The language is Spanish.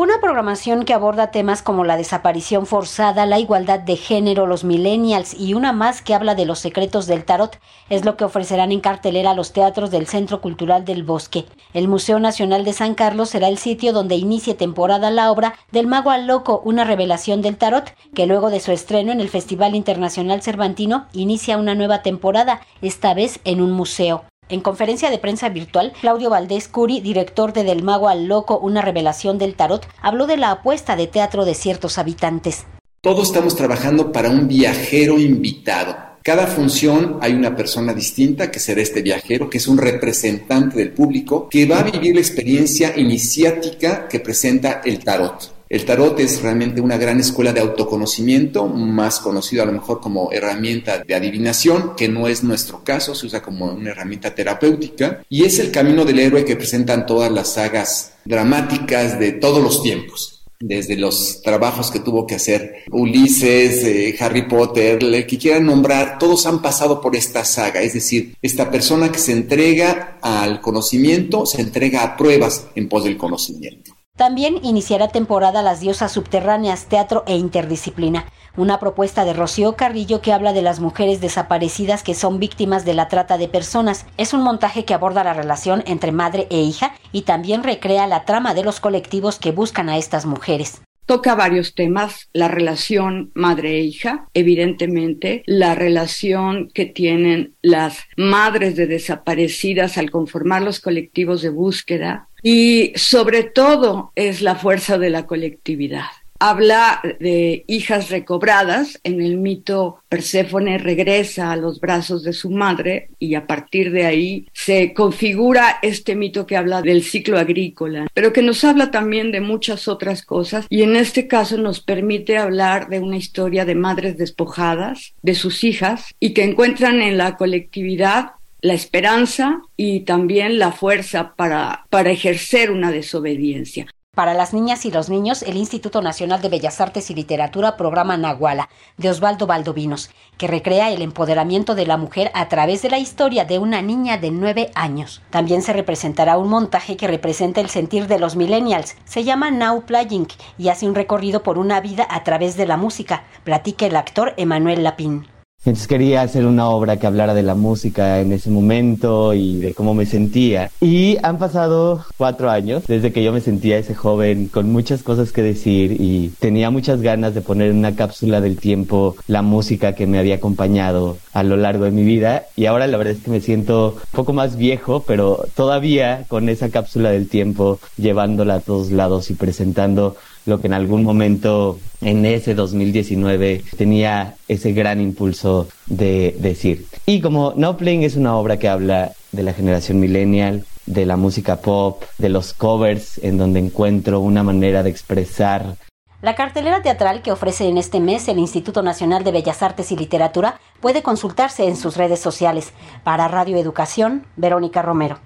Una programación que aborda temas como la desaparición forzada, la igualdad de género, los millennials y una más que habla de los secretos del tarot es lo que ofrecerán en cartelera los teatros del Centro Cultural del Bosque. El Museo Nacional de San Carlos será el sitio donde inicie temporada la obra del Mago al Loco, una revelación del tarot, que luego de su estreno en el Festival Internacional Cervantino inicia una nueva temporada, esta vez en un museo. En conferencia de prensa virtual, Claudio Valdés Curi, director de Del Mago al Loco, una revelación del tarot, habló de la apuesta de teatro de ciertos habitantes. Todos estamos trabajando para un viajero invitado. Cada función hay una persona distinta que será este viajero, que es un representante del público, que va a vivir la experiencia iniciática que presenta el tarot. El tarot es realmente una gran escuela de autoconocimiento, más conocido a lo mejor como herramienta de adivinación, que no es nuestro caso, se usa como una herramienta terapéutica, y es el camino del héroe que presentan todas las sagas dramáticas de todos los tiempos desde los trabajos que tuvo que hacer Ulises, eh, Harry Potter, el que quieran nombrar, todos han pasado por esta saga, es decir, esta persona que se entrega al conocimiento, se entrega a pruebas en pos del conocimiento. También iniciará temporada Las Diosas Subterráneas, Teatro e Interdisciplina, una propuesta de Rocío Carrillo que habla de las mujeres desaparecidas que son víctimas de la trata de personas. Es un montaje que aborda la relación entre madre e hija y también recrea la trama de los colectivos que buscan a estas mujeres toca varios temas, la relación madre-hija, e evidentemente, la relación que tienen las madres de desaparecidas al conformar los colectivos de búsqueda, y sobre todo es la fuerza de la colectividad. Habla de hijas recobradas. En el mito, Perséfone regresa a los brazos de su madre y a partir de ahí se configura este mito que habla del ciclo agrícola, pero que nos habla también de muchas otras cosas y en este caso nos permite hablar de una historia de madres despojadas, de sus hijas y que encuentran en la colectividad la esperanza y también la fuerza para, para ejercer una desobediencia. Para las niñas y los niños, el Instituto Nacional de Bellas Artes y Literatura programa Nahuala, de Osvaldo Valdovinos, que recrea el empoderamiento de la mujer a través de la historia de una niña de nueve años. También se representará un montaje que representa el sentir de los millennials. Se llama Now Playing y hace un recorrido por una vida a través de la música, platica el actor Emanuel Lapín. Entonces quería hacer una obra que hablara de la música en ese momento y de cómo me sentía. Y han pasado cuatro años desde que yo me sentía ese joven con muchas cosas que decir y tenía muchas ganas de poner en una cápsula del tiempo la música que me había acompañado a lo largo de mi vida. Y ahora la verdad es que me siento un poco más viejo, pero todavía con esa cápsula del tiempo llevándola a todos lados y presentando lo que en algún momento en ese 2019 tenía ese gran impulso de decir. Y como No Playing es una obra que habla de la generación millennial, de la música pop, de los covers, en donde encuentro una manera de expresar la cartelera teatral que ofrece en este mes el Instituto Nacional de Bellas Artes y Literatura puede consultarse en sus redes sociales. Para Radio Educación, Verónica Romero.